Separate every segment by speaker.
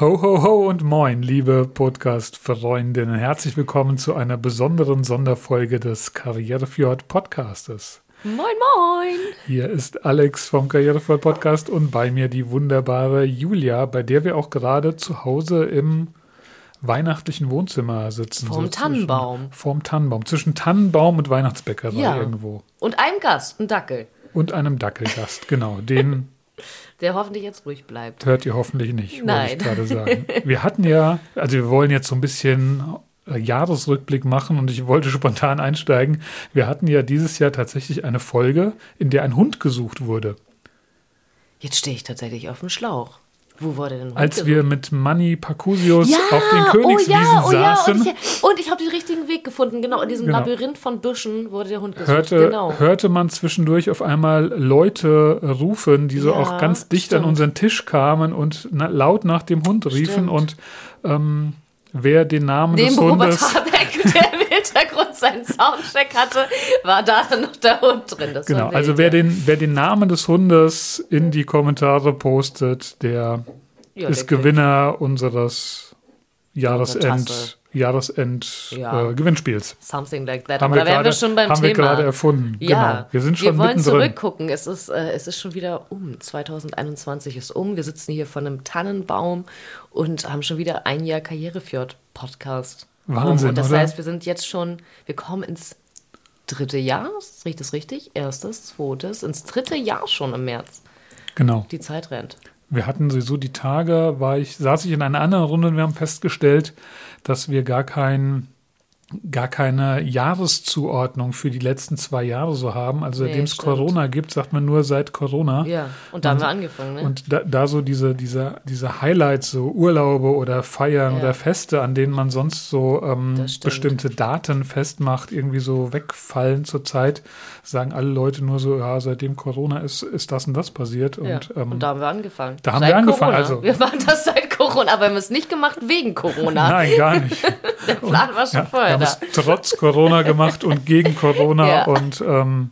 Speaker 1: Ho, ho, ho und moin, liebe Podcast-Freundinnen. Herzlich willkommen zu einer besonderen Sonderfolge des Karrierefjord Podcastes.
Speaker 2: Moin, moin.
Speaker 1: Hier ist Alex vom Karrierefjord Podcast und bei mir die wunderbare Julia, bei der wir auch gerade zu Hause im weihnachtlichen Wohnzimmer sitzen.
Speaker 2: Vorm
Speaker 1: so
Speaker 2: Tannenbaum.
Speaker 1: Zwischen, vorm Tannenbaum. Zwischen Tannenbaum und Weihnachtsbäckerei
Speaker 2: Ja.
Speaker 1: irgendwo.
Speaker 2: Und einem Gast, ein Dackel,
Speaker 1: Und einem Dackelgast, genau. Den
Speaker 2: der hoffentlich jetzt ruhig bleibt.
Speaker 1: hört ihr hoffentlich nicht, wollte
Speaker 2: Nein.
Speaker 1: ich gerade sagen. Wir hatten ja, also wir wollen jetzt so ein bisschen äh, Jahresrückblick machen und ich wollte spontan einsteigen. Wir hatten ja dieses Jahr tatsächlich eine Folge, in der ein Hund gesucht wurde.
Speaker 2: Jetzt stehe ich tatsächlich auf dem Schlauch. Wo wurde denn
Speaker 1: Als wir mit Manny Parcusius
Speaker 2: ja,
Speaker 1: auf den Königswiesen
Speaker 2: oh ja, oh ja,
Speaker 1: saßen,
Speaker 2: und ich, und ich habe den richtigen Weg gefunden. Genau, in diesem
Speaker 1: Genau.
Speaker 2: Labyrinth von Büschen wurde der Hund gesucht.
Speaker 1: hörte,
Speaker 2: genau.
Speaker 1: hörte man zwischendurch auf einmal Leute rufen, die so
Speaker 2: Ja,
Speaker 1: auch ganz dicht an
Speaker 2: stimmt.
Speaker 1: unseren Tisch kamen und na, laut nach dem Hund riefen
Speaker 2: Stimmt.
Speaker 1: und ähm, wer den Namen
Speaker 2: Neben
Speaker 1: des
Speaker 2: Robert
Speaker 1: Hundes
Speaker 2: Habeck, der Hintergrund seinen Soundcheck hatte, war da dann noch der Hund drin. Das
Speaker 1: Genau, also wer den, wer den Namen des Hundes in die Kommentare postet, der
Speaker 2: Ja,
Speaker 1: ist
Speaker 2: der
Speaker 1: Gewinner unseres Jahresend,
Speaker 2: Tasse.
Speaker 1: Jahresend
Speaker 2: Ja.
Speaker 1: äh.
Speaker 2: Something like that.
Speaker 1: Haben
Speaker 2: Aber
Speaker 1: wir
Speaker 2: da wären wir schon beim
Speaker 1: haben wir
Speaker 2: Thema.
Speaker 1: gerade erfunden.
Speaker 2: Ja,
Speaker 1: Genau. Wir sind schon
Speaker 2: wir wollen
Speaker 1: mittendrin.
Speaker 2: zurückgucken. Es ist, äh, es ist schon wieder um. 2021 ist um. Wir sitzen hier vor einem Tannenbaum und haben schon wieder ein Jahr Karrierefjord-Podcast.
Speaker 1: Wahnsinn,
Speaker 2: Und das
Speaker 1: oder?
Speaker 2: heißt, wir sind jetzt schon, wir kommen ins dritte Jahr. Riecht das richtig? Erstes, zweites, ins dritte Jahr schon im März.
Speaker 1: Genau.
Speaker 2: Die Zeit rennt.
Speaker 1: Wir hatten sowieso die Tage, war ich, saß ich in einer anderen Runde und wir haben festgestellt, dass wir gar kein, gar keine Jahreszuordnung für die letzten zwei Jahre so haben. Also
Speaker 2: Nee,
Speaker 1: seitdem es. Corona gibt, sagt man nur seit Corona.
Speaker 2: Ja, und da haben wir angefangen, ne?
Speaker 1: Und da, da so diese, diese, diese Highlights, so Urlaube oder Feiern
Speaker 2: Ja.
Speaker 1: oder Feste, an denen man sonst so ähm, bestimmte Daten festmacht, irgendwie so wegfallen zurzeit, sagen alle Leute nur so, ja, seitdem Corona ist, ist das und das passiert.
Speaker 2: ja.
Speaker 1: Und, ähm,
Speaker 2: und da haben wir angefangen.
Speaker 1: da haben
Speaker 2: seit
Speaker 1: wir angefangen,
Speaker 2: Corona.
Speaker 1: also.
Speaker 2: Wir machen das seit Corona, aber wir haben es nicht gemacht wegen Corona.
Speaker 1: nein, gar nicht.
Speaker 2: Der Plan war schon
Speaker 1: Ja, wir
Speaker 2: vorher
Speaker 1: haben
Speaker 2: da.
Speaker 1: es trotz Corona gemacht und gegen Corona
Speaker 2: Ja.
Speaker 1: und ähm,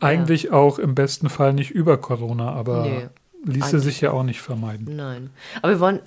Speaker 1: eigentlich auch im besten Fall nicht über Corona, aber
Speaker 2: Nee,
Speaker 1: ließe sich ja auch nicht vermeiden.
Speaker 2: Nein. Aber wir wollen,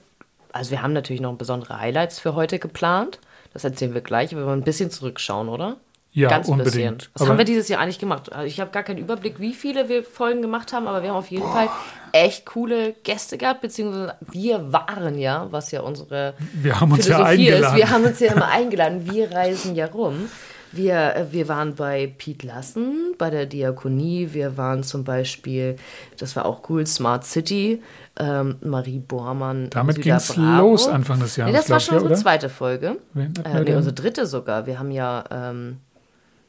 Speaker 2: also wir haben natürlich noch besondere Highlights für heute geplant. Das erzählen wir gleich. Aber wir wollen ein bisschen zurückschauen, oder?
Speaker 1: Ja,
Speaker 2: Ganz
Speaker 1: unbedingt.
Speaker 2: bisschen. Was
Speaker 1: Aber-
Speaker 2: haben wir dieses Jahr eigentlich gemacht? Also ich habe gar keinen Überblick, wie viele wir Folgen gemacht haben, aber wir haben auf jeden Fall echt coole Gäste gehabt, beziehungsweise wir waren ja, was ja unsere
Speaker 1: Wir haben uns ja
Speaker 2: Philosophie ist.
Speaker 1: eingeladen.
Speaker 2: Wir haben uns ja immer eingeladen. Wir reisen ja rum. Wir, äh, wir waren bei Piet Lassen, bei der Diakonie. Wir waren zum Beispiel, das war auch cool, Smart City, ähm, Marie Bormann.
Speaker 1: Damit ging es los Anfang des Jahres,
Speaker 2: Nee, das war schon unsere
Speaker 1: oder?
Speaker 2: zweite Folge.
Speaker 1: Wen
Speaker 2: Äh, nee, unsere dritte sogar. Wir haben ja, ähm,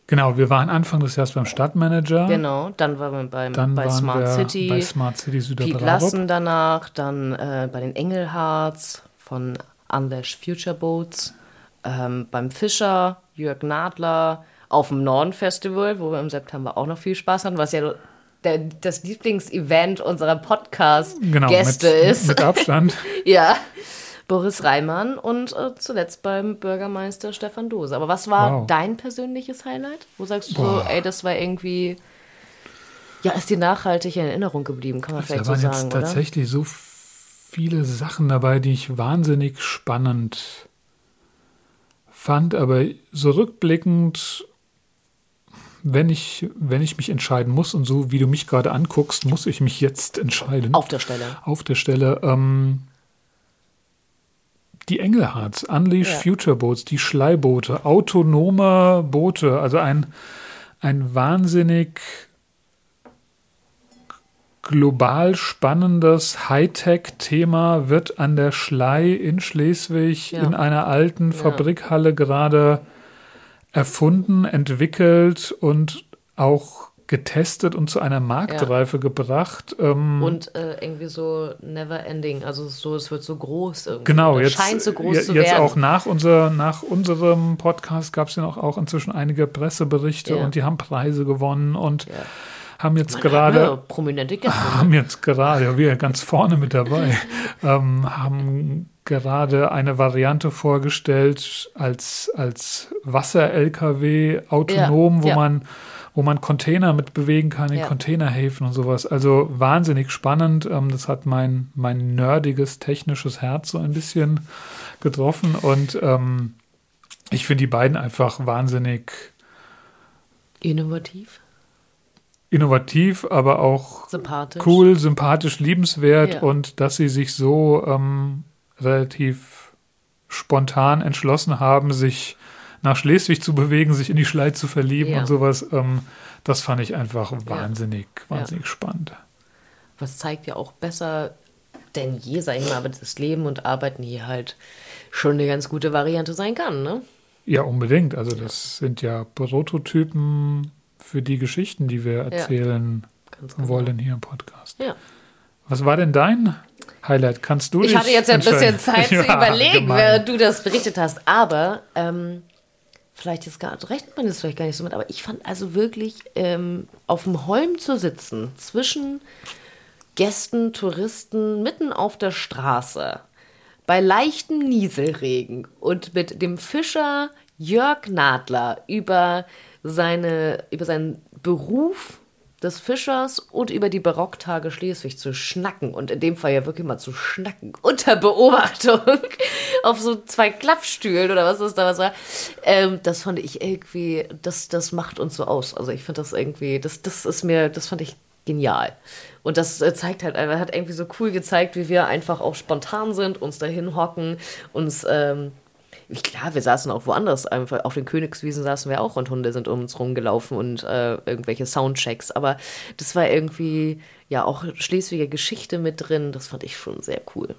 Speaker 1: Genau, wir waren Anfang des Jahres beim Stadtmanager.
Speaker 2: genau, dann waren wir beim,
Speaker 1: Dann
Speaker 2: bei
Speaker 1: waren
Speaker 2: Smart
Speaker 1: wir
Speaker 2: City,
Speaker 1: bei Smart City
Speaker 2: Piet
Speaker 1: Süderbravo.
Speaker 2: Lassen danach, dann äh, bei den Engelhards von Unlash Future Boats, ähm, beim Fischer, Jörg Nadler, auf dem Norden Festival, wo wir im September auch noch viel Spaß hatten, was ja der, das Lieblingsevent unserer
Speaker 1: Genau,
Speaker 2: Podcast-Gäste
Speaker 1: mit,
Speaker 2: ist.
Speaker 1: mit Abstand.
Speaker 2: ja. Boris Reimann und äh, zuletzt beim Bürgermeister Stefan Dose. Aber was war
Speaker 1: Wow.
Speaker 2: dein persönliches Highlight? Wo sagst du so,
Speaker 1: Boah.
Speaker 2: ey, das war irgendwie, ja, ist dir nachhaltig in Erinnerung geblieben, kann man
Speaker 1: Da
Speaker 2: vielleicht so
Speaker 1: waren
Speaker 2: sagen,
Speaker 1: jetzt
Speaker 2: oder?
Speaker 1: tatsächlich so viele Sachen dabei, die ich wahnsinnig spannend fand, aber so rückblickend, wenn ich, wenn ich mich entscheiden muss und so wie du mich gerade anguckst, muss ich mich jetzt entscheiden.
Speaker 2: Auf der Stelle.
Speaker 1: Auf der Stelle. Ähm, die Engelhards, Unleash
Speaker 2: Ja.
Speaker 1: Future Boats, die Schleiboote, autonome Boote, also ein, ein wahnsinnig global spannendes Hightech-Thema wird an der Schlei in Schleswig
Speaker 2: Ja.
Speaker 1: in einer alten Fabrikhalle gerade erfunden, entwickelt und auch getestet und zu einer Marktreife gebracht. Ähm,
Speaker 2: Und äh, irgendwie so never ending. Also so, es wird so groß irgendwie.
Speaker 1: Genau, jetzt,
Speaker 2: scheint so groß
Speaker 1: je-
Speaker 2: zu
Speaker 1: jetzt
Speaker 2: werden.
Speaker 1: auch nach, unser, nach unserem Podcast gab es ja noch auch inzwischen einige Presseberichte
Speaker 2: Ja.
Speaker 1: und die haben Preise gewonnen und
Speaker 2: Ja.
Speaker 1: haben jetzt
Speaker 2: Ja,
Speaker 1: gerade
Speaker 2: prominente Gäste.
Speaker 1: haben jetzt gerade, ja, wir ganz vorne mit dabei, ähm, haben gerade eine Variante vorgestellt als, als Wasser-LKW autonom,
Speaker 2: Ja,
Speaker 1: wo
Speaker 2: ja.
Speaker 1: man wo man Container mit bewegen kann in
Speaker 2: Ja.
Speaker 1: Containerhäfen und sowas. Also wahnsinnig spannend. Ähm, das hat mein, mein nerdiges, technisches Herz so ein bisschen getroffen. Und ähm, ich finde die beiden einfach wahnsinnig
Speaker 2: Innovativ,
Speaker 1: innovativ, aber auch
Speaker 2: sympathisch.
Speaker 1: cool, sympathisch, liebenswert
Speaker 2: Ja.
Speaker 1: und dass sie sich so ähm, relativ spontan entschlossen haben, sich nach Schleswig zu bewegen, sich in die Schlei zu verlieben
Speaker 2: Ja.
Speaker 1: und sowas. Ähm, das fand ich einfach wahnsinnig, wahnsinnig spannend.
Speaker 2: Was zeigt ja auch besser denn je, sag ich mal, aber das Leben und Arbeiten hier halt schon eine ganz gute Variante sein kann, ne?
Speaker 1: Ja, unbedingt. Also das sind ja Prototypen für die Geschichten, die wir erzählen
Speaker 2: genau.
Speaker 1: wollen hier im Podcast.
Speaker 2: Ja.
Speaker 1: Was war denn dein Highlight? Kannst du
Speaker 2: Ich hatte jetzt ja ein bisschen? Zeit zu
Speaker 1: Ja,
Speaker 2: überlegen,
Speaker 1: gemein.
Speaker 2: während du das berichtet hast. Aber ähm, vielleicht ist gar, rechnet man das vielleicht gar nicht so mit. Aber ich fand also wirklich ähm, auf dem Holm zu sitzen zwischen Gästen, Touristen, mitten auf der Straße, bei leichtem Nieselregen und mit dem Fischer Jörg Nadler über seine, über seinen Beruf des Fischers und über die Barocktage Schleswig zu schnacken und in dem Fall ja wirklich mal zu schnacken unter Beobachtung auf so zwei Klappstühlen oder was das da was war. Ähm, das fand ich irgendwie, das, das macht uns so aus. Also ich finde das irgendwie, das, das ist mir, das fand ich genial. Und das äh, zeigt halt, einfach- hat irgendwie so cool gezeigt, wie wir einfach auch spontan sind, uns dahin hocken, uns, ähm, klar, wir saßen auch woanders, einfach auf den Königswiesen saßen wir auch und Hunde sind um uns rumgelaufen und äh, irgendwelche Soundchecks, aber das war irgendwie, ja, auch Schleswiger Geschichte mit drin, das fand ich schon sehr cool.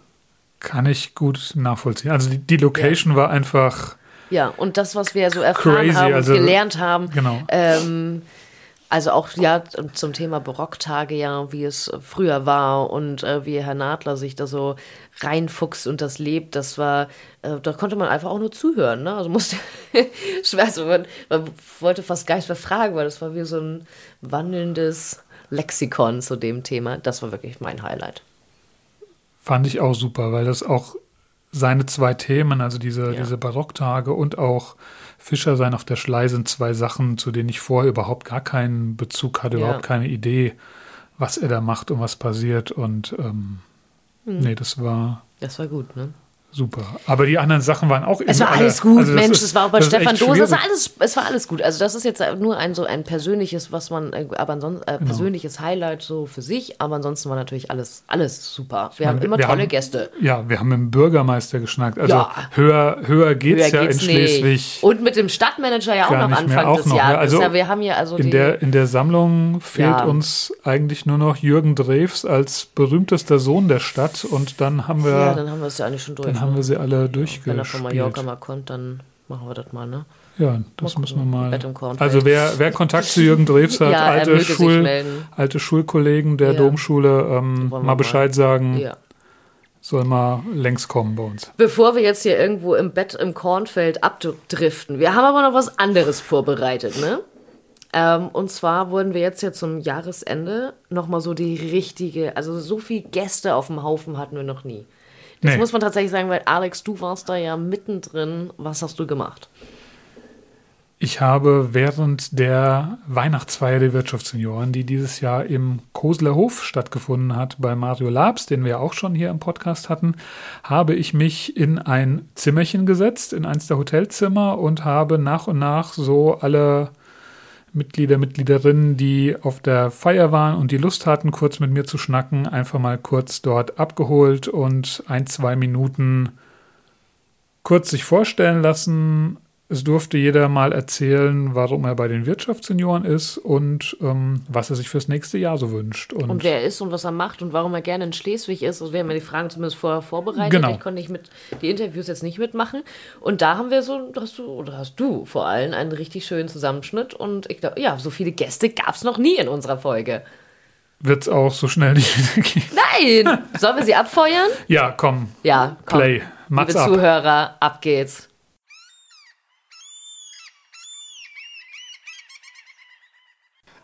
Speaker 1: Kann ich gut nachvollziehen. Also die, die Location war einfach
Speaker 2: Ja, und das, was wir so erfahren
Speaker 1: Crazy,
Speaker 2: haben
Speaker 1: also-
Speaker 2: und gelernt haben,
Speaker 1: Genau.
Speaker 2: ähm, also auch ja zum Thema Barocktage ja, wie es früher war und äh, wie Herr Nadler sich da so reinfuchst und das lebt, das war, äh, da konnte man einfach auch nur zuhören, ne? Also musste, ich weiß, man, man wollte fast gar nicht mehr fragen, weil das war wie so ein wandelndes Lexikon zu dem Thema. Das war wirklich mein Highlight.
Speaker 1: Fand ich auch super, weil das auch seine zwei Themen, also diese,
Speaker 2: Ja.
Speaker 1: diese Barocktage und auch Fischer sein auf der Schlei sind zwei Sachen, zu denen ich vorher überhaupt gar keinen Bezug hatte,
Speaker 2: Ja.
Speaker 1: überhaupt keine Idee, was er da macht und was passiert. Und ähm,
Speaker 2: Hm.
Speaker 1: nee, das war
Speaker 2: Das war gut, ne?
Speaker 1: Super. Aber die anderen Sachen waren auch
Speaker 2: Es war
Speaker 1: alle-
Speaker 2: alles gut,
Speaker 1: also
Speaker 2: Mensch.
Speaker 1: ist-
Speaker 2: es war auch bei Stefan Dose. Es war, alles, es war alles gut. Also, das ist jetzt nur ein so ein persönliches, was man, äh, aber ansonsten,
Speaker 1: Genau.
Speaker 2: äh, persönliches Highlight so für sich. Aber ansonsten war natürlich alles, alles super. Wir
Speaker 1: meine,
Speaker 2: haben immer
Speaker 1: wir
Speaker 2: tolle
Speaker 1: haben-
Speaker 2: Gäste.
Speaker 1: Ja, wir haben mit dem Bürgermeister geschnackt. Also
Speaker 2: Ja.
Speaker 1: höher, höher geht's
Speaker 2: Höher
Speaker 1: ja
Speaker 2: geht's
Speaker 1: in Schleswig.
Speaker 2: nicht. Und mit dem Stadtmanager ja auch noch Anfang
Speaker 1: auch
Speaker 2: des
Speaker 1: noch, ja.
Speaker 2: Jahres.
Speaker 1: Also
Speaker 2: ja, wir haben ja also
Speaker 1: In der, in der Sammlung fehlt uns eigentlich nur noch Jürgen Drews als berühmtester Sohn der Stadt und dann haben wir,
Speaker 2: ja, dann haben wir es ja eigentlich schon durch.
Speaker 1: Dann haben wir sie alle
Speaker 2: Wenn er von Mallorca
Speaker 1: durchgespielt.
Speaker 2: mal kommt, dann machen wir das mal, ne?
Speaker 1: Ja, das
Speaker 2: Mal
Speaker 1: müssen wir mal. Also wer, wer Kontakt zu Jürgen Drews hat,
Speaker 2: Ja,
Speaker 1: alte, Schul, alte Schulkollegen der
Speaker 2: Ja.
Speaker 1: Domschule, ähm,
Speaker 2: Wollen
Speaker 1: mal
Speaker 2: mal.
Speaker 1: Bescheid sagen,
Speaker 2: Ja.
Speaker 1: soll mal längs kommen bei uns.
Speaker 2: Bevor wir jetzt hier irgendwo im Bett im Kornfeld abdriften, wir haben aber noch was anderes vorbereitet, ne? Ähm, und zwar wurden wir jetzt ja zum Jahresende nochmal so die richtige, also so viel Gäste auf dem Haufen hatten wir noch nie. Das
Speaker 1: Nee.
Speaker 2: muss man tatsächlich sagen, weil Alex, du warst da ja mittendrin. Was hast du gemacht?
Speaker 1: Ich habe während der Weihnachtsfeier der Wirtschaftssenioren, die dieses Jahr im Kosler Hof stattgefunden hat, bei Mario Labs, den wir auch schon hier im Podcast hatten, habe ich mich in ein Zimmerchen gesetzt, in eins der Hotelzimmer und habe nach und nach so alle Mitglieder, Mitgliederinnen, die auf der Feier waren und die Lust hatten, kurz mit mir zu schnacken, einfach mal kurz dort abgeholt und ein, zwei Minuten kurz sich vorstellen lassen. Es durfte jeder mal erzählen, warum er bei den Wirtschaftssenioren ist und ähm, was er sich fürs nächste Jahr so wünscht. Und,
Speaker 2: Und wer er ist und was er macht und warum er gerne in Schleswig ist. Also wir haben ja die Fragen zumindest vorher vorbereitet.
Speaker 1: Genau.
Speaker 2: Ich konnte nicht mit die Interviews jetzt nicht mitmachen. Und da haben wir so, hast du, oder hast du vor allem einen richtig schönen Zusammenschnitt. Und ich glaube, ja, so viele Gäste gab es noch nie in unserer Folge.
Speaker 1: wird es auch so schnell nicht wieder geben.
Speaker 2: Nein! Sollen wir sie abfeuern?
Speaker 1: Ja, komm,
Speaker 2: Ja, komm.
Speaker 1: Play. Mach's
Speaker 2: Liebe
Speaker 1: ab.
Speaker 2: Zuhörer, ab geht's.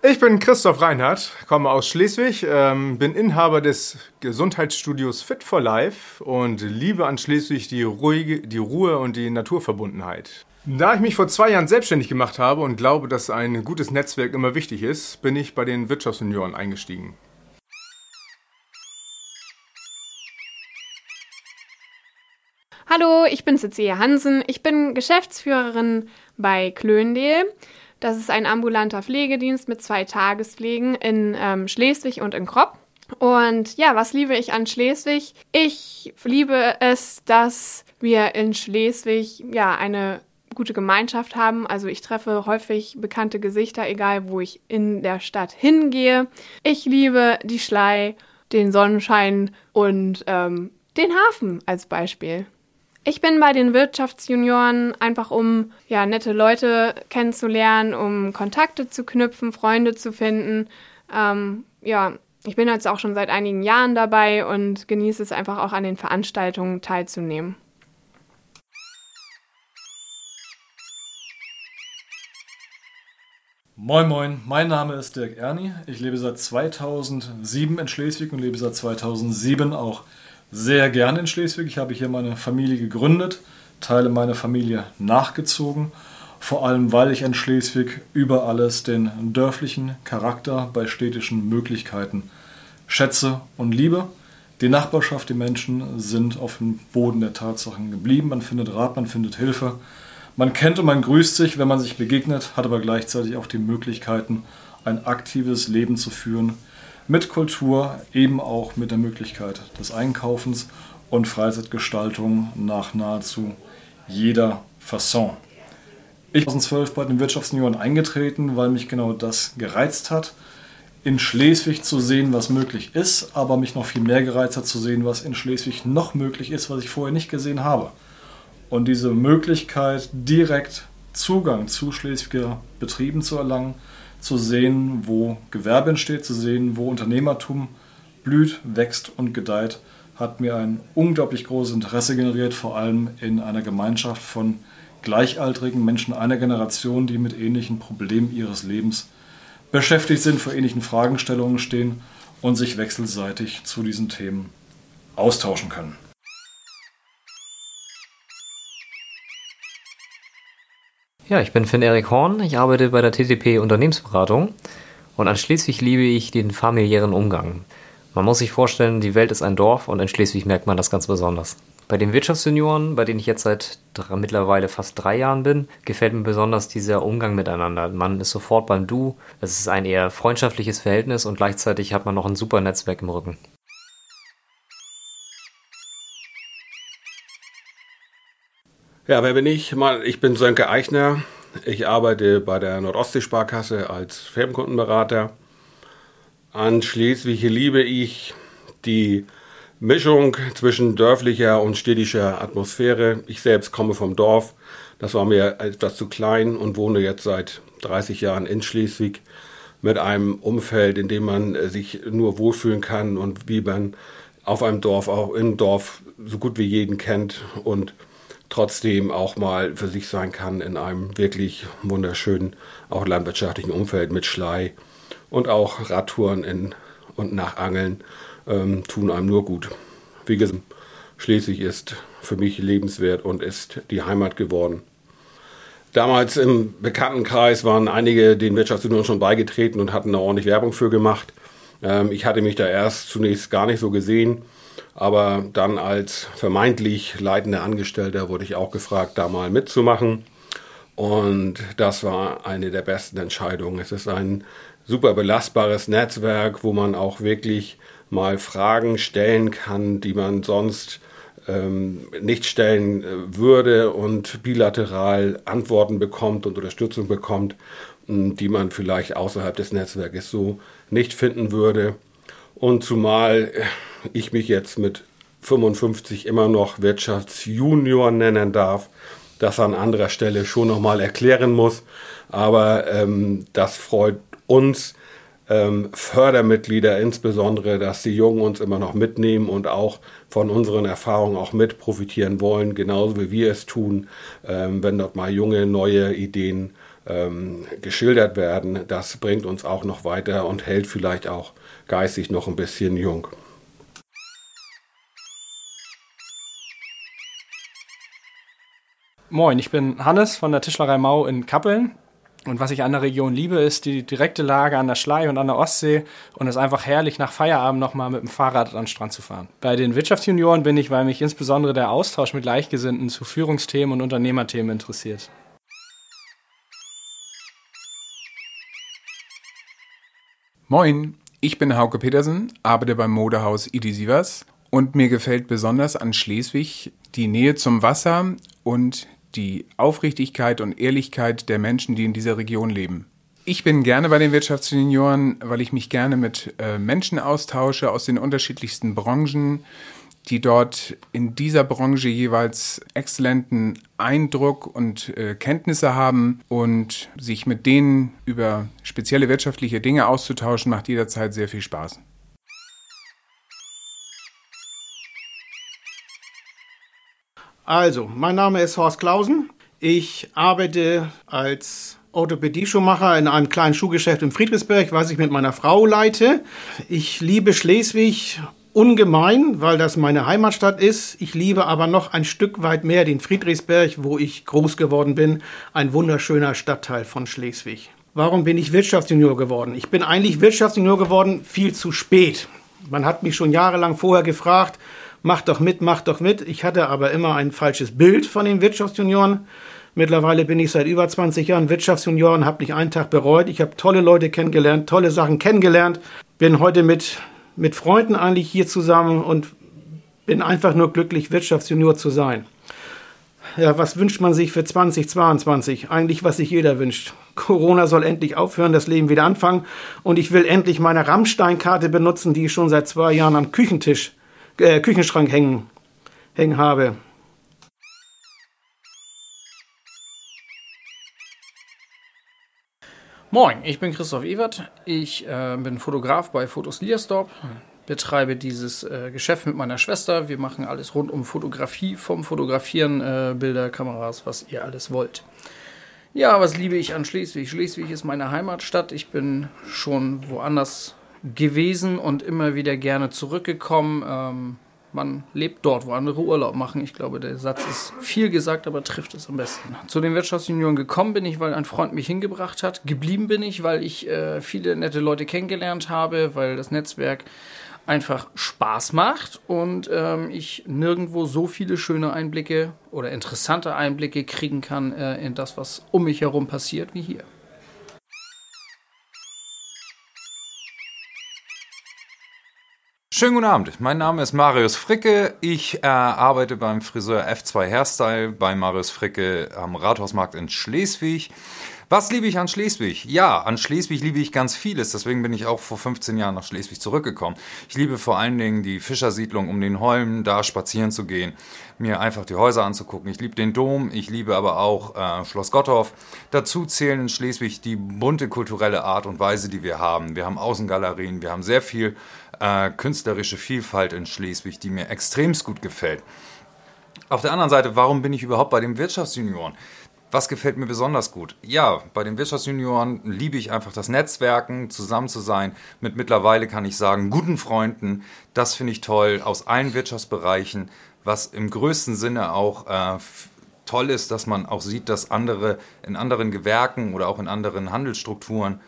Speaker 3: Ich bin Christoph Reinhardt, komme aus Schleswig, ähm, bin Inhaber des Gesundheitsstudios Fit for Life und liebe an Schleswig die, ruhige, die Ruhe und die Naturverbundenheit. Da ich mich vor zwei Jahren selbstständig gemacht habe und glaube, dass ein gutes Netzwerk immer wichtig ist, bin ich bei den Wirtschaftsjunioren eingestiegen.
Speaker 4: Hallo, ich bin Cecilia Hansen. Ich bin Geschäftsführerin bei Klöndel. Das ist ein ambulanter Pflegedienst mit zwei Tagespflegen in ähm, Schleswig und in Kropp. Und ja, was liebe ich an Schleswig? Ich liebe es, dass wir in Schleswig ja eine gute Gemeinschaft haben. Also ich treffe häufig bekannte Gesichter, egal wo ich in der Stadt hingehe. Ich liebe die Schlei, den Sonnenschein und ähm, den Hafen als Beispiel. Ich bin bei den Wirtschaftsjunioren einfach, um ja nette Leute kennenzulernen, um Kontakte zu knüpfen, Freunde zu finden. Ähm, ja, ich bin jetzt auch schon seit einigen Jahren dabei und genieße es einfach auch an den Veranstaltungen teilzunehmen.
Speaker 5: Moin Moin, mein Name ist Dirk Erni. Ich lebe seit 2007 in Schleswig und lebe seit 2007 auch sehr gerne in Schleswig. Ich habe hier meine Familie gegründet, Teile meiner Familie nachgezogen, vor allem weil ich in Schleswig über alles den dörflichen Charakter bei städtischen Möglichkeiten schätze und liebe. Die Nachbarschaft, die Menschen sind auf dem Boden der Tatsachen geblieben. Man findet Rat, man findet Hilfe. Man kennt und man grüßt sich, wenn man sich begegnet, hat aber gleichzeitig auch die Möglichkeiten, ein aktives Leben zu führen, mit Kultur, eben auch mit der Möglichkeit des Einkaufens und Freizeitgestaltung nach nahezu jeder Fasson. Ich bin 2012 bei den Wirtschaftsunion eingetreten, weil mich genau das gereizt hat, in Schleswig zu sehen, was möglich ist, aber mich noch viel mehr gereizt hat zu sehen, was in Schleswig noch möglich ist, was ich vorher nicht gesehen habe. Und diese Möglichkeit, direkt Zugang zu Schleswiger Betrieben zu erlangen, zu sehen, wo Gewerbe entsteht, zu sehen, wo Unternehmertum blüht, wächst und gedeiht, hat mir ein unglaublich großes Interesse generiert, vor allem in einer Gemeinschaft von gleichaltrigen Menschen einer Generation, die mit ähnlichen Problemen ihres Lebens beschäftigt sind, vor ähnlichen Fragestellungen stehen und sich wechselseitig zu diesen Themen austauschen können.
Speaker 6: Ja, ich bin Finn-Erik Horn, ich arbeite bei der TTP Unternehmensberatung und an Schleswig liebe ich den familiären Umgang. Man muss sich vorstellen, die Welt ist ein Dorf und in Schleswig merkt man das ganz besonders. Bei den Wirtschaftssenioren, bei denen ich jetzt seit drei, mittlerweile fast drei Jahren bin, gefällt mir besonders dieser Umgang miteinander. Man ist sofort beim Du, es ist ein eher freundschaftliches Verhältnis und gleichzeitig hat man noch ein super Netzwerk im Rücken.
Speaker 7: Ja, wer bin ich? Ich bin Sönke Eichner. Ich arbeite bei der Nordostsee-Sparkasse als Firmenkundenberater. An Schleswig liebe ich die Mischung zwischen dörflicher und städtischer Atmosphäre. Ich selbst komme vom Dorf. Das war mir etwas zu klein und wohne jetzt seit 30 Jahren in Schleswig mit einem Umfeld, in dem man sich nur wohlfühlen kann und wie man auf einem Dorf, auch im Dorf, so gut wie jeden kennt und trotzdem auch mal für sich sein kann in einem wirklich wunderschönen, auch landwirtschaftlichen Umfeld mit Schlei und auch Radtouren in, und nach Angeln ähm, tun einem nur gut. Wie gesagt, Schleswig ist für mich lebenswert und ist die Heimat geworden. Damals im Bekanntenkreis waren einige den Wirtschaftsunion schon beigetreten und hatten da ordentlich Werbung für gemacht. Ähm, ich hatte mich da erst zunächst gar nicht so gesehen aber dann als vermeintlich leitender Angestellter wurde ich auch gefragt, da mal mitzumachen. Und das war eine der besten Entscheidungen. Es ist ein super belastbares Netzwerk, wo man auch wirklich mal Fragen stellen kann, die man sonst ähm, nicht stellen äh, würde und bilateral Antworten bekommt und Unterstützung bekommt, die man vielleicht außerhalb des Netzwerkes so nicht finden würde. Und zumal ich mich jetzt mit 55 immer noch Wirtschaftsjunior nennen darf, das an anderer Stelle schon nochmal erklären muss. Aber ähm, das freut uns ähm, Fördermitglieder insbesondere, dass die Jungen uns immer noch mitnehmen und auch von unseren Erfahrungen auch mit profitieren wollen, genauso wie wir es tun, ähm, wenn dort mal junge, neue Ideen ähm, geschildert werden. Das bringt uns auch noch weiter und hält vielleicht auch geistig noch ein bisschen jung.
Speaker 8: Moin, ich bin Hannes von der Tischlerei Mau in Kappeln. Und was ich an der Region liebe, ist die direkte Lage an der Schlei und an der Ostsee und es ist einfach herrlich, nach Feierabend nochmal mit dem Fahrrad an den Strand zu fahren. Bei den Wirtschaftsjunioren bin ich, weil mich insbesondere der Austausch mit Gleichgesinnten zu Führungsthemen und Unternehmerthemen interessiert.
Speaker 9: Moin, ich bin Hauke Petersen, arbeite beim Modehaus Idi Sievers und mir gefällt besonders an Schleswig die Nähe zum Wasser und die Aufrichtigkeit und Ehrlichkeit der Menschen, die in dieser Region leben. Ich bin gerne bei den Wirtschaftsjunioren, weil ich mich gerne mit äh, Menschen austausche aus den unterschiedlichsten Branchen, die dort in dieser Branche jeweils exzellenten Eindruck und äh, Kenntnisse haben und sich mit denen über spezielle wirtschaftliche Dinge auszutauschen, macht jederzeit sehr viel Spaß.
Speaker 10: Also, mein Name ist Horst Klausen. Ich arbeite als Orthopädie-Schuhmacher in einem kleinen Schuhgeschäft in Friedrichsberg, was ich mit meiner Frau leite. Ich liebe Schleswig ungemein, weil das meine Heimatstadt ist. Ich liebe aber noch ein Stück weit mehr den Friedrichsberg, wo ich groß geworden bin. Ein wunderschöner Stadtteil von Schleswig. Warum bin ich Wirtschaftsjunior geworden? Ich bin eigentlich Wirtschaftsjunior geworden viel zu spät. Man hat mich schon jahrelang vorher gefragt, mach doch mit, mach doch mit. Ich hatte aber immer ein falsches Bild von den Wirtschaftsjunioren. Mittlerweile bin ich seit über 20 Jahren Wirtschaftsjunior und habe nicht einen Tag bereut. Ich habe tolle Leute kennengelernt, tolle Sachen kennengelernt. Bin heute mit, mit Freunden eigentlich hier zusammen und bin einfach nur glücklich, Wirtschaftsjunior zu sein. Ja, was wünscht man sich für 2022? Eigentlich, was sich jeder wünscht. Corona soll endlich aufhören, das Leben wieder anfangen. Und ich will endlich meine Rammstein-Karte benutzen, die ich schon seit zwei Jahren am Küchentisch äh, Küchenschrank hängen, hängen habe.
Speaker 11: Moin, ich bin Christoph Ewert. Ich äh, bin Fotograf bei Fotos Lierstop, betreibe dieses äh, Geschäft mit meiner Schwester. Wir machen alles rund um Fotografie, vom Fotografieren, äh, Bilder, Kameras, was ihr alles wollt. Ja, was liebe ich an Schleswig? Schleswig ist meine Heimatstadt. Ich bin schon woanders gewesen und immer wieder gerne zurückgekommen. Ähm, man lebt dort, wo andere Urlaub machen. Ich glaube, der Satz ist viel gesagt, aber trifft es am besten. Zu den Wirtschaftsjunioren gekommen bin ich, weil ein Freund mich hingebracht hat. Geblieben bin ich, weil ich äh, viele nette Leute kennengelernt habe, weil das Netzwerk einfach Spaß macht und ähm, ich nirgendwo so viele schöne Einblicke oder interessante Einblicke kriegen kann äh, in das, was um mich herum passiert, wie hier.
Speaker 12: Schönen guten Abend, mein Name ist Marius Fricke. Ich äh, arbeite beim Friseur F2 Hairstyle bei Marius Fricke am Rathausmarkt in Schleswig. Was liebe ich an Schleswig? Ja, an Schleswig liebe ich ganz vieles. Deswegen bin ich auch vor 15 Jahren nach Schleswig zurückgekommen. Ich liebe vor allen Dingen die Fischersiedlung um den Holm, da spazieren zu gehen, mir einfach die Häuser anzugucken. Ich liebe den Dom, ich liebe aber auch äh, Schloss Gottorf. Dazu zählen in Schleswig die bunte kulturelle Art und Weise, die wir haben. Wir haben Außengalerien, wir haben sehr viel äh, künstlerische Vielfalt in Schleswig, die mir extremst gut gefällt. Auf der anderen Seite, warum bin ich überhaupt bei den Wirtschaftsjunioren? Was gefällt mir besonders gut? Ja, bei den Wirtschaftsjunioren liebe ich einfach das Netzwerken, zusammen zu sein mit mittlerweile kann ich sagen guten Freunden. Das finde ich toll aus allen Wirtschaftsbereichen, was im größten Sinne auch äh, toll ist, dass man auch sieht, dass andere in anderen Gewerken oder auch in anderen Handelsstrukturen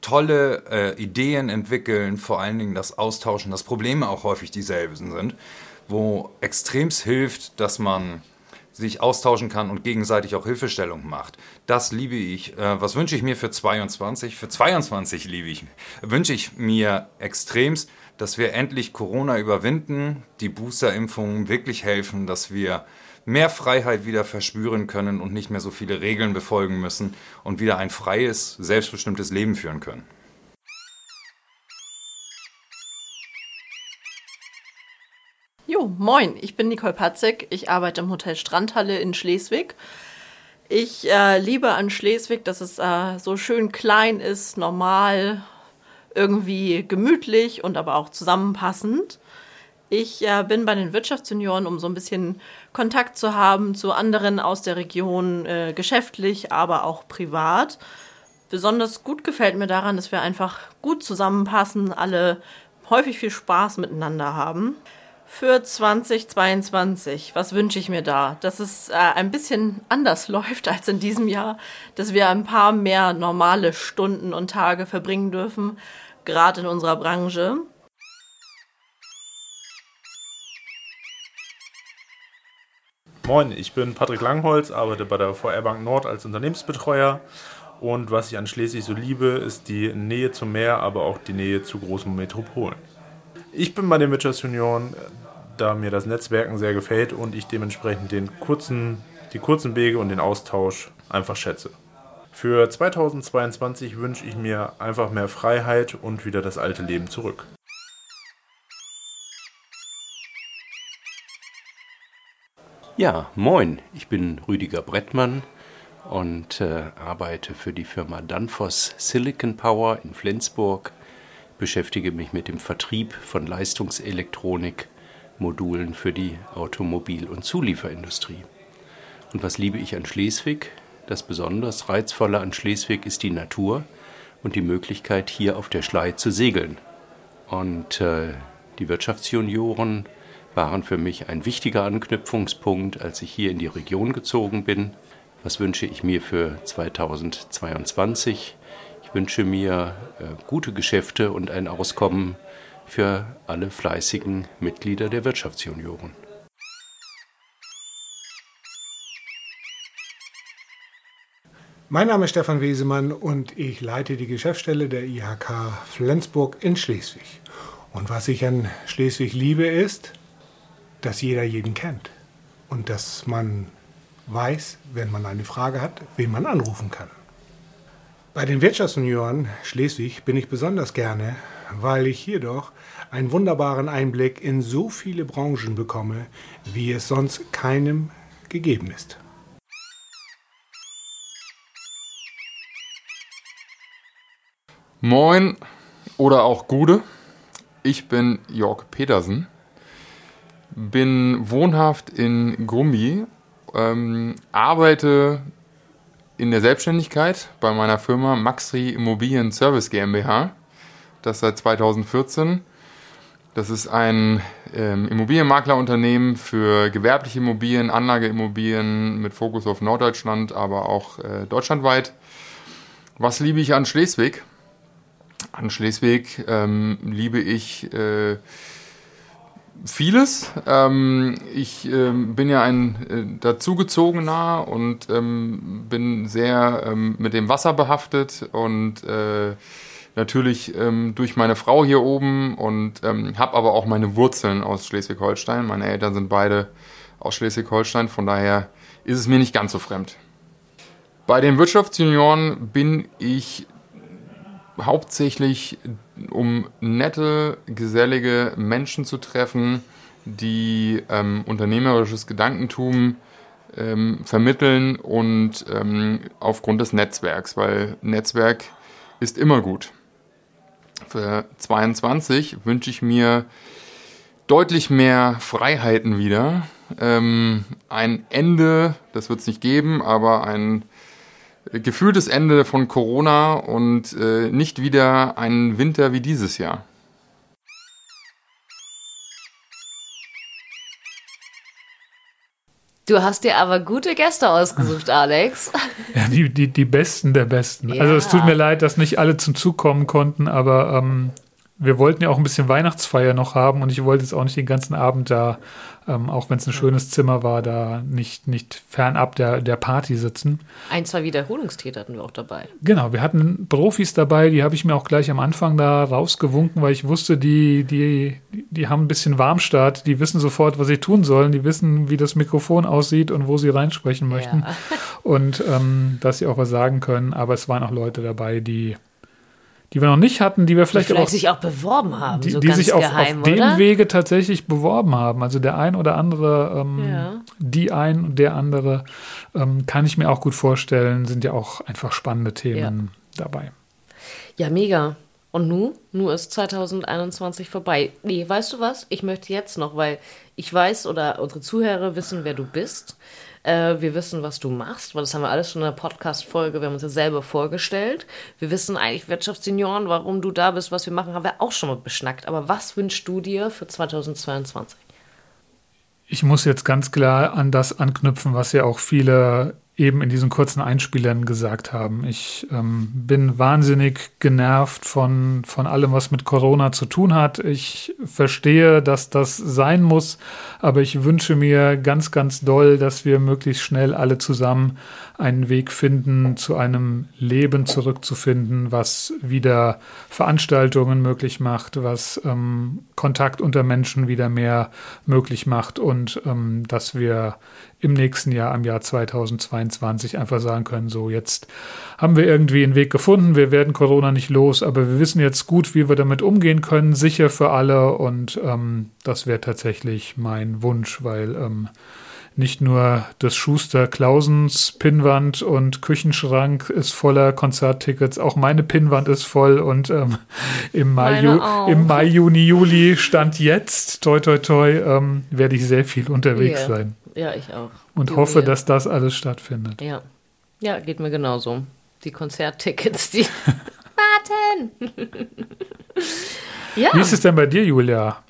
Speaker 12: tolle äh, Ideen entwickeln, vor allen Dingen das Austauschen, dass Probleme auch häufig dieselben sind, wo extremst hilft, dass man sich austauschen kann und gegenseitig auch Hilfestellung macht. Das liebe ich. Äh, was wünsche ich mir für 22? Für 22 liebe ich, wünsche ich mir extremst, dass wir endlich Corona überwinden, die Boosterimpfungen wirklich helfen, dass wir mehr Freiheit wieder verspüren können und nicht mehr so viele Regeln befolgen müssen und wieder ein freies, selbstbestimmtes Leben führen können.
Speaker 13: Jo, moin, ich bin Nicole Patzek. Ich arbeite im Hotel Strandhalle in Schleswig. Ich äh, liebe an Schleswig, dass es äh, so schön klein ist, normal, irgendwie gemütlich und aber auch zusammenpassend. Ich äh, bin bei den Wirtschaftsjunioren, um so ein bisschen Kontakt zu haben zu anderen aus der Region, äh, geschäftlich, aber auch privat. Besonders gut gefällt mir daran, dass wir einfach gut zusammenpassen, alle häufig viel Spaß miteinander haben. Für 2022, was wünsche ich mir da? Dass es äh, ein bisschen anders läuft als in diesem Jahr, dass wir ein paar mehr normale Stunden und Tage verbringen dürfen, gerade in unserer Branche.
Speaker 14: Moin, ich bin Patrick Langholz, arbeite bei der VR Bank Nord als Unternehmensbetreuer. Und was ich an Schleswig so liebe, ist die Nähe zum Meer, aber auch die Nähe zu großen Metropolen. Ich bin bei den Wirtschaftsjunioren, da mir das Netzwerken sehr gefällt und ich dementsprechend den kurzen, die kurzen Wege und den Austausch einfach schätze. Für 2022 wünsche ich mir einfach mehr Freiheit und wieder das alte Leben zurück.
Speaker 15: Ja, moin, ich bin Rüdiger Brettmann und äh, arbeite für die Firma Danfoss Silicon Power in Flensburg, beschäftige mich mit dem Vertrieb von Leistungselektronik, Modulen für die Automobil- und Zulieferindustrie. Und was liebe ich an Schleswig? Das besonders Reizvolle an Schleswig ist die Natur und die Möglichkeit, hier auf der Schlei zu segeln. Und äh, die Wirtschaftsjunioren waren für mich ein wichtiger Anknüpfungspunkt, als ich hier in die Region gezogen bin. Was wünsche ich mir für 2022? Ich wünsche mir äh, gute Geschäfte und ein Auskommen für alle fleißigen Mitglieder der Wirtschaftsjunioren.
Speaker 16: Mein Name ist Stefan Wesemann und ich leite die Geschäftsstelle der IHK Flensburg in Schleswig. Und was ich an Schleswig liebe, ist, dass jeder jeden kennt und dass man weiß, wenn man eine Frage hat, wen man anrufen kann. Bei den Wirtschaftsjunioren Schleswig bin ich besonders gerne, weil ich hier doch einen wunderbaren Einblick in so viele Branchen bekomme, wie es sonst keinem gegeben ist.
Speaker 17: Moin oder auch Gude. Ich bin Jörg Petersen bin wohnhaft in Grumbi, ähm, arbeite in der Selbstständigkeit bei meiner Firma Maxri Immobilien Service GmbH. Das seit 2014. Das ist ein ähm, Immobilienmaklerunternehmen für gewerbliche Immobilien, Anlageimmobilien mit Fokus auf Norddeutschland, aber auch äh, deutschlandweit. Was liebe ich an Schleswig? An Schleswig ähm, liebe ich äh, vieles. Ähm, ich ähm, bin ja ein äh, dazugezogener und ähm, bin sehr ähm, mit dem Wasser behaftet und äh, natürlich ähm, durch meine Frau hier oben und ähm, habe aber auch meine Wurzeln aus Schleswig-Holstein. Meine Eltern sind beide aus Schleswig-Holstein, von daher ist es mir nicht ganz so fremd. Bei den Wirtschaftsjunioren bin ich hauptsächlich um nette, gesellige Menschen zu treffen, die ähm, unternehmerisches Gedankentum ähm, vermitteln und ähm, aufgrund des Netzwerks, weil Netzwerk ist immer gut. Für 22 wünsche ich mir deutlich mehr Freiheiten wieder. Ähm, ein Ende, das wird es nicht geben, aber ein gefühltes Ende von Corona und äh, nicht wieder ein Winter wie dieses Jahr.
Speaker 2: Du hast dir aber gute Gäste ausgesucht, Alex.
Speaker 1: Ja, die, die, die Besten der Besten.
Speaker 2: Ja.
Speaker 1: Also es tut mir leid, dass nicht alle zum Zug kommen konnten, aber ähm, wir wollten ja auch ein bisschen Weihnachtsfeier noch haben und ich wollte jetzt auch nicht den ganzen Abend da, ähm, auch wenn es ein schönes Zimmer war, da nicht, nicht fernab der, der Party sitzen.
Speaker 2: Ein, zwei Wiederholungstäter hatten wir auch dabei.
Speaker 1: Genau, wir hatten Profis dabei, die habe ich mir auch gleich am Anfang da rausgewunken, weil ich wusste, die, die, die haben ein bisschen Warmstart, die wissen sofort, was sie tun sollen, die wissen, wie das Mikrofon aussieht und wo sie reinsprechen möchten
Speaker 2: Ja.
Speaker 1: und ähm, dass sie auch was sagen können. Aber es waren auch Leute dabei, die, die wir noch nicht hatten, die wir
Speaker 2: Vielleicht,
Speaker 1: vielleicht,
Speaker 2: vielleicht
Speaker 1: auch
Speaker 2: sich auch beworben haben,
Speaker 1: die,
Speaker 2: so
Speaker 1: die sich auf,
Speaker 2: geheim,
Speaker 1: auf dem
Speaker 2: oder?
Speaker 1: Wege tatsächlich beworben haben. Also der ein oder andere, ähm,
Speaker 2: Ja.
Speaker 1: die ein und der andere, ähm, kann ich mir auch gut vorstellen, sind ja auch einfach spannende Themen dabei.
Speaker 2: Ja, mega. Und nu? Nu ist 2021 vorbei. Nee, weißt du was? Ich möchte jetzt noch, weil ich weiß oder unsere Zuhörer wissen, wer du bist. Äh, wir wissen, was du machst, weil das haben wir alles schon in der Podcast-Folge, wir haben uns ja selber vorgestellt. Wir wissen eigentlich Wirtschaftssenioren, warum du da bist, was wir machen, haben wir auch schon mal beschnackt. Aber was wünschst du dir für 2022?
Speaker 1: Ich muss jetzt ganz klar an das anknüpfen, was ja auch viele eben in diesen kurzen Einspielern gesagt haben. Ich ähm, bin wahnsinnig genervt von, von allem, was mit Corona zu tun hat. Ich verstehe, dass das sein muss, aber ich wünsche mir ganz, ganz doll, dass wir möglichst schnell alle zusammen einen Weg finden, zu einem Leben zurückzufinden, was wieder Veranstaltungen möglich macht, was ähm, Kontakt unter Menschen wieder mehr möglich macht und ähm, dass wir im nächsten Jahr, im Jahr 2022, einfach sagen können, so jetzt haben wir irgendwie einen Weg gefunden, wir werden Corona nicht los, aber wir wissen jetzt gut, wie wir damit umgehen können, sicher für alle und ähm, das wäre tatsächlich mein Wunsch, weil ähm, nicht nur das Schuster Klausens Pinnwand und Küchenschrank ist voller Konzerttickets, auch meine Pinnwand ist voll und ähm, im, Mai, im Mai, Juni, Juli stand jetzt, toi toi toi, ähm, werde ich sehr viel unterwegs
Speaker 2: Yeah.
Speaker 1: sein.
Speaker 2: Ja, ich auch.
Speaker 1: Und
Speaker 2: Jo,
Speaker 1: hoffe, dass das alles stattfindet.
Speaker 2: Ja. Ja, geht mir genauso. Die Konzerttickets, die warten. ja.
Speaker 1: Wie ist es denn bei dir, Julia?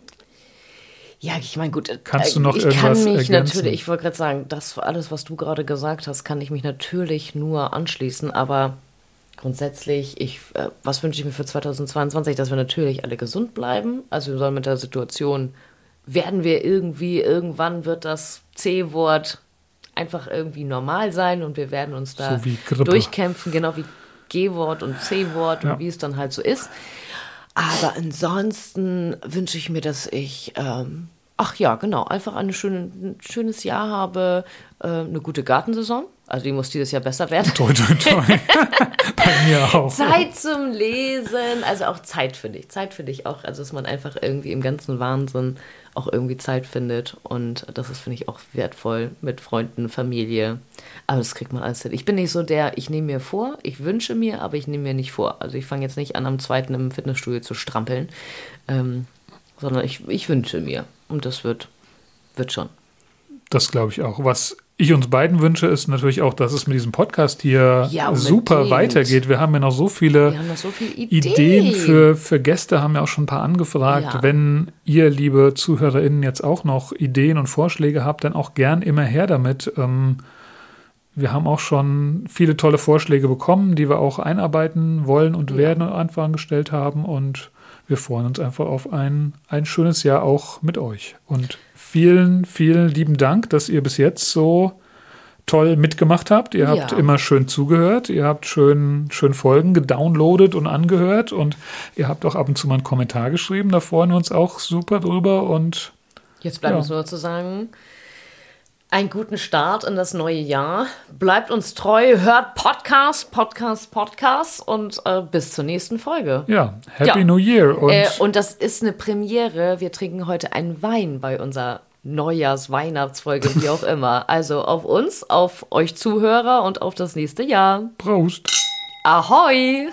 Speaker 2: Ja, ich meine, gut. äh,
Speaker 1: Kannst du noch
Speaker 2: ich
Speaker 1: irgendwas
Speaker 2: kann mich
Speaker 1: ergänzen?
Speaker 2: natürlich, ich wollte gerade sagen, das alles, was du gerade gesagt hast, kann ich mich natürlich nur anschließen, aber grundsätzlich, ich, äh, was wünsche ich mir für 2022, dass wir natürlich alle gesund bleiben. Also wir sollen mit der Situation, werden wir irgendwie, irgendwann wird das C-Wort einfach irgendwie normal sein und wir werden uns da
Speaker 1: So
Speaker 2: durchkämpfen, genau wie G-Wort und C-Wort
Speaker 1: Ja.
Speaker 2: und wie es dann halt so ist. Aber ansonsten wünsche ich mir, dass ich, ähm, ach ja, genau, einfach ein schönes Jahr habe, äh, eine gute Gartensaison. Also die muss dieses Jahr besser werden.
Speaker 1: Toi, toi, toi. bei mir auch.
Speaker 2: Zeit zum Lesen, also auch Zeit finde ich. Zeit finde ich auch, also dass man einfach irgendwie im ganzen Wahnsinn auch irgendwie Zeit findet und das ist, finde ich, auch wertvoll mit Freunden, Familie. Aber das kriegt man alles hin. Ich bin nicht so der, ich nehme mir vor, ich wünsche mir, aber ich nehme mir nicht vor. Also ich fange jetzt nicht an, am zweiten im Fitnessstudio zu strampeln, ähm, sondern ich, ich wünsche mir und das wird, wird schon.
Speaker 1: Das glaube ich auch. Was ich uns beiden wünsche, ist natürlich auch, dass es mit diesem Podcast hier
Speaker 2: Ja,
Speaker 1: super weitergeht. Wir haben ja noch so viele
Speaker 2: noch so viele
Speaker 1: Ideen,
Speaker 2: Ideen.
Speaker 1: für, für Gäste, haben ja auch schon ein paar angefragt.
Speaker 2: Ja.
Speaker 1: Wenn ihr, liebe ZuhörerInnen, jetzt auch noch Ideen und Vorschläge habt, dann auch gern immer her damit. Ähm, wir haben auch schon viele tolle Vorschläge bekommen, die wir auch einarbeiten wollen und werden und Anfragen gestellt haben. Und wir freuen uns einfach auf ein, ein schönes Jahr auch mit euch. Und vielen, vielen lieben Dank, dass ihr bis jetzt so toll mitgemacht habt. Ihr habt
Speaker 2: Ja.
Speaker 1: immer schön zugehört. Ihr habt schön, schön Folgen gedownloadet und angehört. Und ihr habt auch ab und zu mal einen Kommentar geschrieben. Da freuen wir uns auch super drüber. Und
Speaker 2: Jetzt bleibt
Speaker 1: Ja.
Speaker 2: uns nur zu sagen, einen guten Start in das neue Jahr. Bleibt uns treu, hört Podcast, Podcast, Podcast und äh, bis zur nächsten Folge.
Speaker 1: ja, Happy New Year. Und
Speaker 2: äh, und das ist eine Premiere. Wir trinken heute einen Wein bei unserer Neujahrs-, Weihnachtsfolge, wie auch immer. Also auf uns, auf euch Zuhörer und auf das nächste Jahr.
Speaker 1: Prost.
Speaker 2: Ahoi!